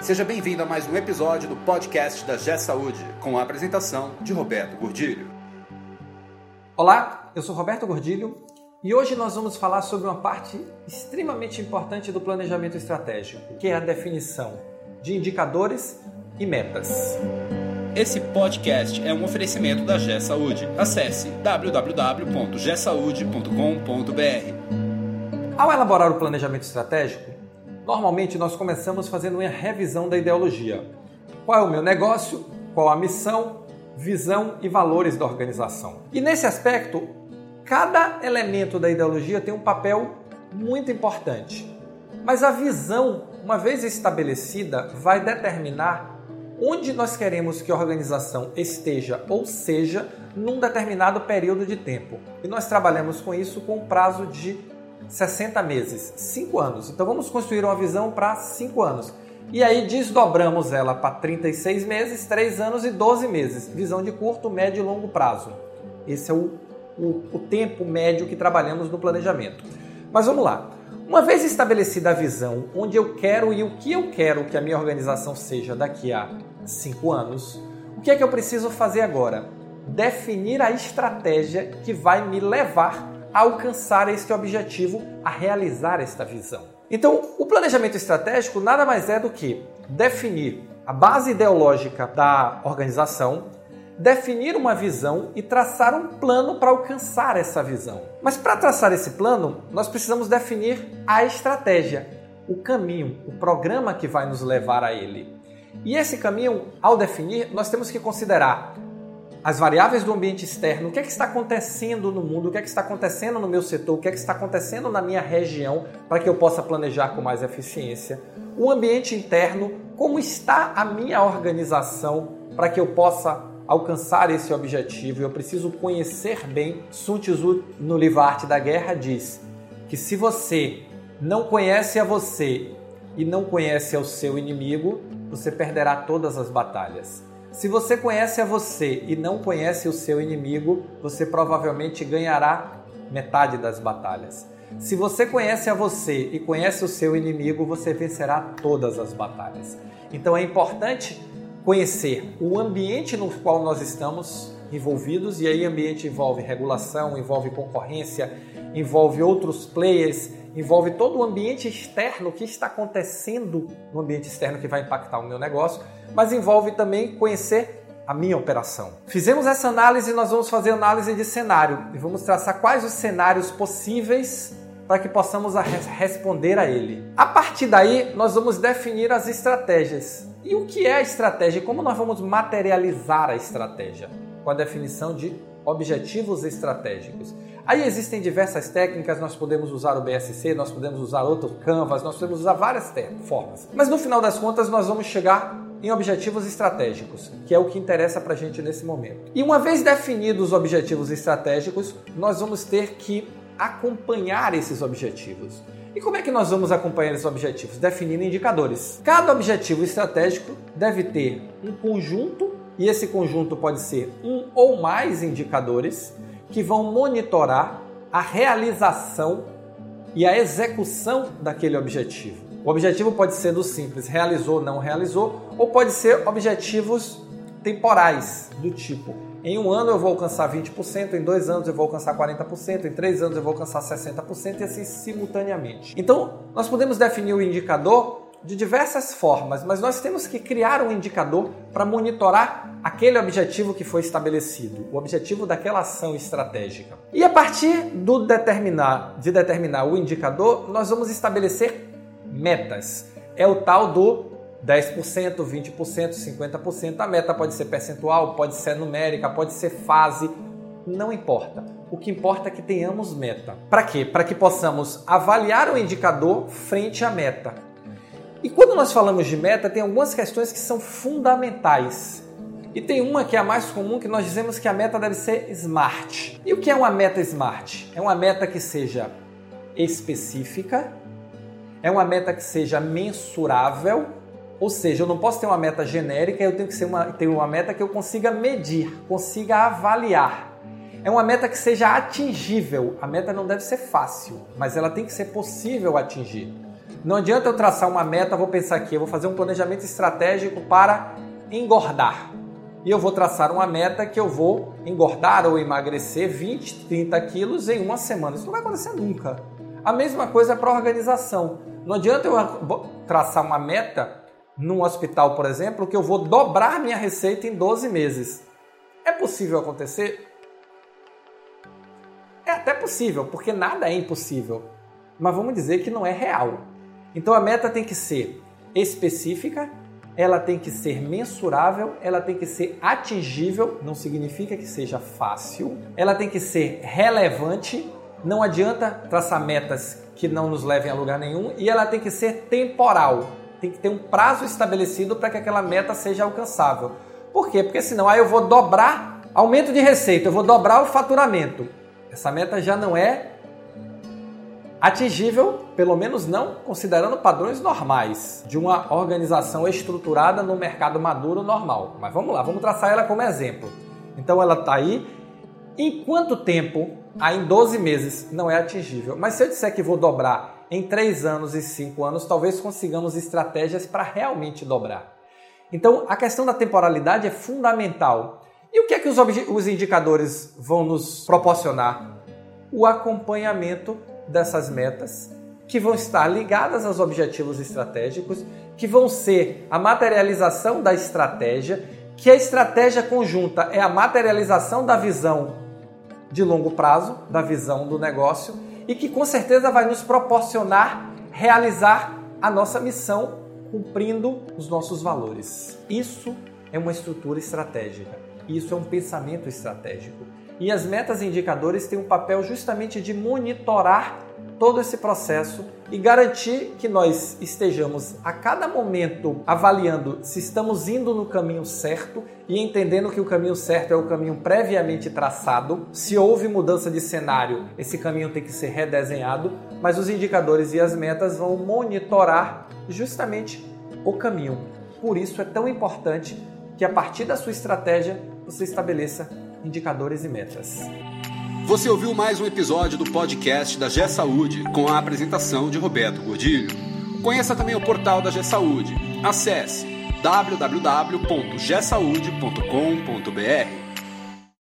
Seja bem-vindo a mais um episódio do podcast da G Saúde, com a apresentação de Roberto Gordilho. Olá, eu sou Roberto Gordilho e hoje nós vamos falar sobre uma parte extremamente importante do planejamento estratégico, que é a definição de indicadores e metas. Esse podcast é um oferecimento da G Saúde. Acesse www.gsaude.com.br. Ao elaborar o planejamento estratégico, Normalmente nós começamos fazendo uma revisão da ideologia. Qual é o meu negócio? Qual a missão, visão e valores da organização? E nesse aspecto, cada elemento da ideologia tem um papel muito importante. Mas a visão, uma vez estabelecida, vai determinar onde nós queremos que a organização esteja ou seja num determinado período de tempo. E nós trabalhamos com isso com um prazo de 60 meses, 5 anos. Então vamos construir uma visão para 5 anos. E aí desdobramos ela para 36 meses, 3 anos e 12 meses. Visão de curto, médio e longo prazo. Esse é o, o, o tempo médio que trabalhamos no planejamento. Mas vamos lá. Uma vez estabelecida a visão, onde eu quero e o que eu quero que a minha organização seja daqui a 5 anos, o que é que eu preciso fazer agora? Definir a estratégia que vai me levar a alcançar este objetivo, a realizar esta visão. Então, o planejamento estratégico nada mais é do que definir a base ideológica da organização, definir uma visão e traçar um plano para alcançar essa visão. Mas para traçar esse plano, nós precisamos definir a estratégia, o caminho, o programa que vai nos levar a ele. E esse caminho, ao definir, nós temos que considerar as variáveis do ambiente externo, o que é que está acontecendo no mundo, o que é que está acontecendo no meu setor, o que é que está acontecendo na minha região para que eu possa planejar com mais eficiência. O ambiente interno, como está a minha organização para que eu possa alcançar esse objetivo. Eu preciso conhecer bem. Sun Tzu, no livro Arte da Guerra, diz que se você não conhece a você e não conhece ao seu inimigo, você perderá todas as batalhas. Se você conhece a você e não conhece o seu inimigo, você provavelmente ganhará metade das batalhas. Se você conhece a você e conhece o seu inimigo, você vencerá todas as batalhas. Então é importante conhecer o ambiente no qual nós estamos envolvidos, e aí ambiente envolve regulação, envolve concorrência, envolve outros players, envolve todo o ambiente externo que está acontecendo no ambiente externo que vai impactar o meu negócio, mas envolve também conhecer a minha operação. Fizemos essa análise, nós vamos fazer análise de cenário e vamos traçar quais os cenários possíveis para que possamos responder a ele. A partir daí, nós vamos definir as estratégias. E o que é a estratégia? Como nós vamos materializar a estratégia? Com a definição de objetivos estratégicos. Aí existem diversas técnicas, nós podemos usar o BSC, nós podemos usar outro Canvas, nós podemos usar várias formas. Mas no final das contas, nós vamos chegar em objetivos estratégicos, que é o que interessa para a gente nesse momento. E uma vez definidos os objetivos estratégicos, nós vamos ter que acompanhar esses objetivos. E como é que nós vamos acompanhar esses objetivos? Definindo indicadores. Cada objetivo estratégico deve ter um conjunto, e esse conjunto pode ser um ou mais indicadores que vão monitorar a realização e a execução daquele objetivo. O objetivo pode ser do simples, realizou, não realizou, ou pode ser objetivos temporais, do tipo, em um ano eu vou alcançar 20%, em dois anos eu vou alcançar 40%, em três anos eu vou alcançar 60% e assim simultaneamente. Então, nós podemos definir o indicador de diversas formas, mas nós temos que criar um indicador para monitorar aquele objetivo que foi estabelecido, o objetivo daquela ação estratégica. E a partir do determinar, de determinar o indicador, nós vamos estabelecer metas. É o tal do 10%, 20%, 50%. A meta pode ser percentual, pode ser numérica, pode ser fase, não importa. O que importa é que tenhamos meta. Para quê? Para que possamos avaliar o indicador frente à meta. E quando nós falamos de meta, tem algumas questões que são fundamentais. E tem uma que é a mais comum, que nós dizemos que a meta deve ser smart. E o que é uma meta smart? É uma meta que seja específica, é uma meta que seja mensurável, ou seja, eu não posso ter uma meta genérica, eu tenho que ser uma, ter uma meta que eu consiga medir, consiga avaliar. É uma meta que seja atingível. A meta não deve ser fácil, mas ela tem que ser possível atingir. Não adianta eu traçar uma meta, vou pensar aqui, eu vou fazer um planejamento estratégico para engordar. E eu vou traçar uma meta que eu vou engordar ou emagrecer 20, 30 quilos em uma semana. Isso não vai acontecer nunca. A mesma coisa para a organização. Não adianta eu traçar uma meta num hospital, por exemplo, que eu vou dobrar minha receita em 12 meses. É possível acontecer? É até possível, porque nada é impossível. Mas vamos dizer que não é real. Então a meta tem que ser específica, ela tem que ser mensurável, ela tem que ser atingível, não significa que seja fácil, ela tem que ser relevante, não adianta traçar metas que não nos levem a lugar nenhum, e ela tem que ser temporal, tem que ter um prazo estabelecido para que aquela meta seja alcançável. Por quê? Porque senão aí eu vou dobrar aumento de receita, eu vou dobrar o faturamento. Essa meta já não é atingível, pelo menos não considerando padrões normais de uma organização estruturada no mercado maduro normal. Mas vamos lá, vamos traçar ela como exemplo. Então ela está aí. Em quanto tempo? Aí em 12 meses não é atingível. Mas se eu disser que vou dobrar em 3 anos e 5 anos, talvez consigamos estratégias para realmente dobrar. Então a questão da temporalidade é fundamental. E o que é que os, os indicadores vão nos proporcionar? O acompanhamento dessas metas, que vão estar ligadas aos objetivos estratégicos, que vão ser a materialização da estratégia, que a estratégia conjunta é a materialização da visão de longo prazo, da visão do negócio, e que com certeza vai nos proporcionar realizar a nossa missão cumprindo os nossos valores. Isso é uma estrutura estratégica. Isso é um pensamento estratégico. E as metas e indicadores têm um papel justamente de monitorar todo esse processo e garantir que nós estejamos a cada momento avaliando se estamos indo no caminho certo e entendendo que o caminho certo é o caminho previamente traçado. Se houve mudança de cenário, esse caminho tem que ser redesenhado, mas os indicadores e as metas vão monitorar justamente o caminho. Por isso é tão importante que a partir da sua estratégia você estabeleça indicadores e metas. Você ouviu mais um episódio do podcast da G Saúde com a apresentação de Roberto Gordilho. Conheça também o portal da G Saúde. Acesse www.gsaude.com.br.